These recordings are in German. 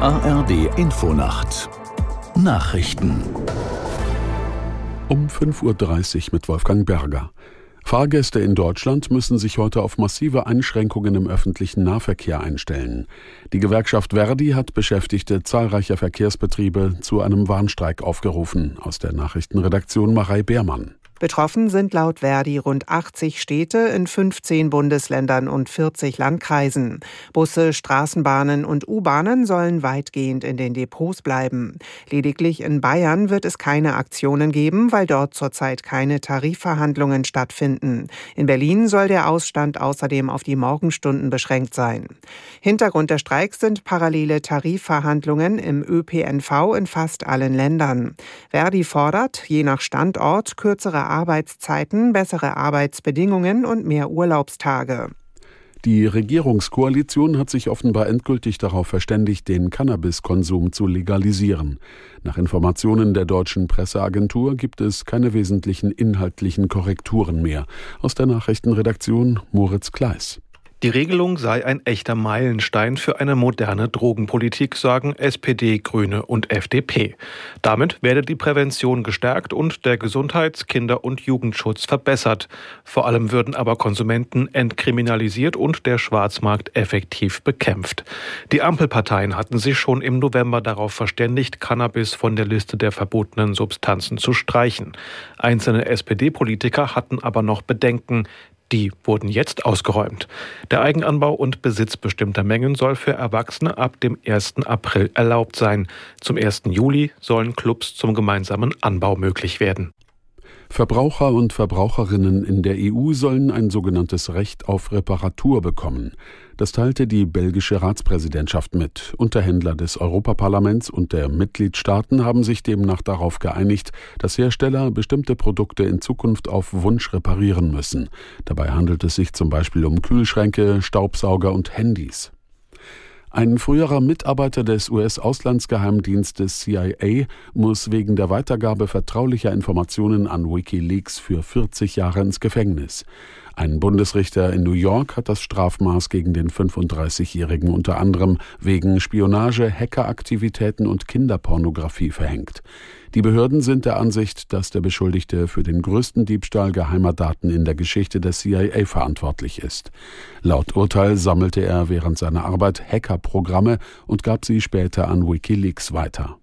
ARD Infonacht Nachrichten um 5.30 Uhr mit Wolfgang Berger. Fahrgäste in Deutschland müssen sich heute auf massive Einschränkungen im öffentlichen Nahverkehr einstellen. Die Gewerkschaft Verdi hat Beschäftigte zahlreicher Verkehrsbetriebe zu einem Warnstreik aufgerufen. Aus der Nachrichtenredaktion Marei Beermann. Betroffen sind laut Verdi rund 80 Städte in 15 Bundesländern und 40 Landkreisen. Busse, Straßenbahnen und U-Bahnen sollen weitgehend in den Depots bleiben. Lediglich in Bayern wird es keine Aktionen geben, weil dort zurzeit keine Tarifverhandlungen stattfinden. In Berlin soll der Ausstand außerdem auf die Morgenstunden beschränkt sein. Hintergrund der Streiks sind parallele Tarifverhandlungen im ÖPNV in fast allen Ländern. Verdi fordert, je nach Standort kürzere Arbeitszeiten, bessere Arbeitsbedingungen und mehr Urlaubstage. Die Regierungskoalition hat sich offenbar endgültig darauf verständigt, den Cannabiskonsum zu legalisieren. Nach Informationen der deutschen Presseagentur gibt es keine wesentlichen inhaltlichen Korrekturen mehr. Aus der Nachrichtenredaktion Moritz Kleis. Die Regelung sei ein echter Meilenstein für eine moderne Drogenpolitik, sagen SPD, Grüne und FDP. Damit werde die Prävention gestärkt und der Gesundheits-, Kinder- und Jugendschutz verbessert. Vor allem würden aber Konsumenten entkriminalisiert und der Schwarzmarkt effektiv bekämpft. Die Ampelparteien hatten sich schon im November darauf verständigt, Cannabis von der Liste der verbotenen Substanzen zu streichen. Einzelne SPD-Politiker hatten aber noch Bedenken. Die wurden jetzt ausgeräumt. Der Eigenanbau und Besitz bestimmter Mengen soll für Erwachsene ab dem 1. April erlaubt sein. Zum 1. Juli sollen Clubs zum gemeinsamen Anbau möglich werden. Verbraucher und Verbraucherinnen in der EU sollen ein sogenanntes Recht auf Reparatur bekommen. Das teilte die belgische Ratspräsidentschaft mit. Unterhändler des Europaparlaments und der Mitgliedstaaten haben sich demnach darauf geeinigt, dass Hersteller bestimmte Produkte in Zukunft auf Wunsch reparieren müssen. Dabei handelt es sich zum Beispiel um Kühlschränke, Staubsauger und Handys. Ein früherer Mitarbeiter des US-Auslandsgeheimdienstes CIA muss wegen der Weitergabe vertraulicher Informationen an Wikileaks für 40 Jahre ins Gefängnis. Ein Bundesrichter in New York hat das Strafmaß gegen den 35-Jährigen unter anderem wegen Spionage, Hackeraktivitäten und Kinderpornografie verhängt. Die Behörden sind der Ansicht, dass der Beschuldigte für den größten Diebstahl geheimer Daten in der Geschichte der CIA verantwortlich ist. Laut Urteil sammelte er während seiner Arbeit Hackerprogramme und gab sie später an Wikileaks weiter.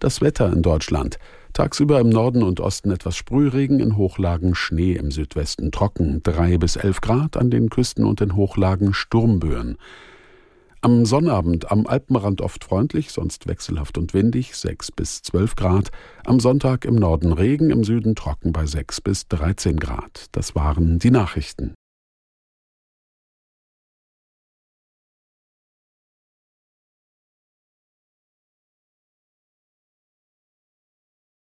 Das Wetter in Deutschland. Tagsüber im Norden und Osten etwas Sprühregen, in Hochlagen Schnee, im Südwesten trocken, drei bis elf Grad, an den Küsten und in Hochlagen Sturmböen. Am Sonnabend am Alpenrand oft freundlich, sonst wechselhaft und windig, sechs bis zwölf Grad. Am Sonntag im Norden Regen, im Süden trocken bei sechs bis dreizehn Grad. Das waren die Nachrichten.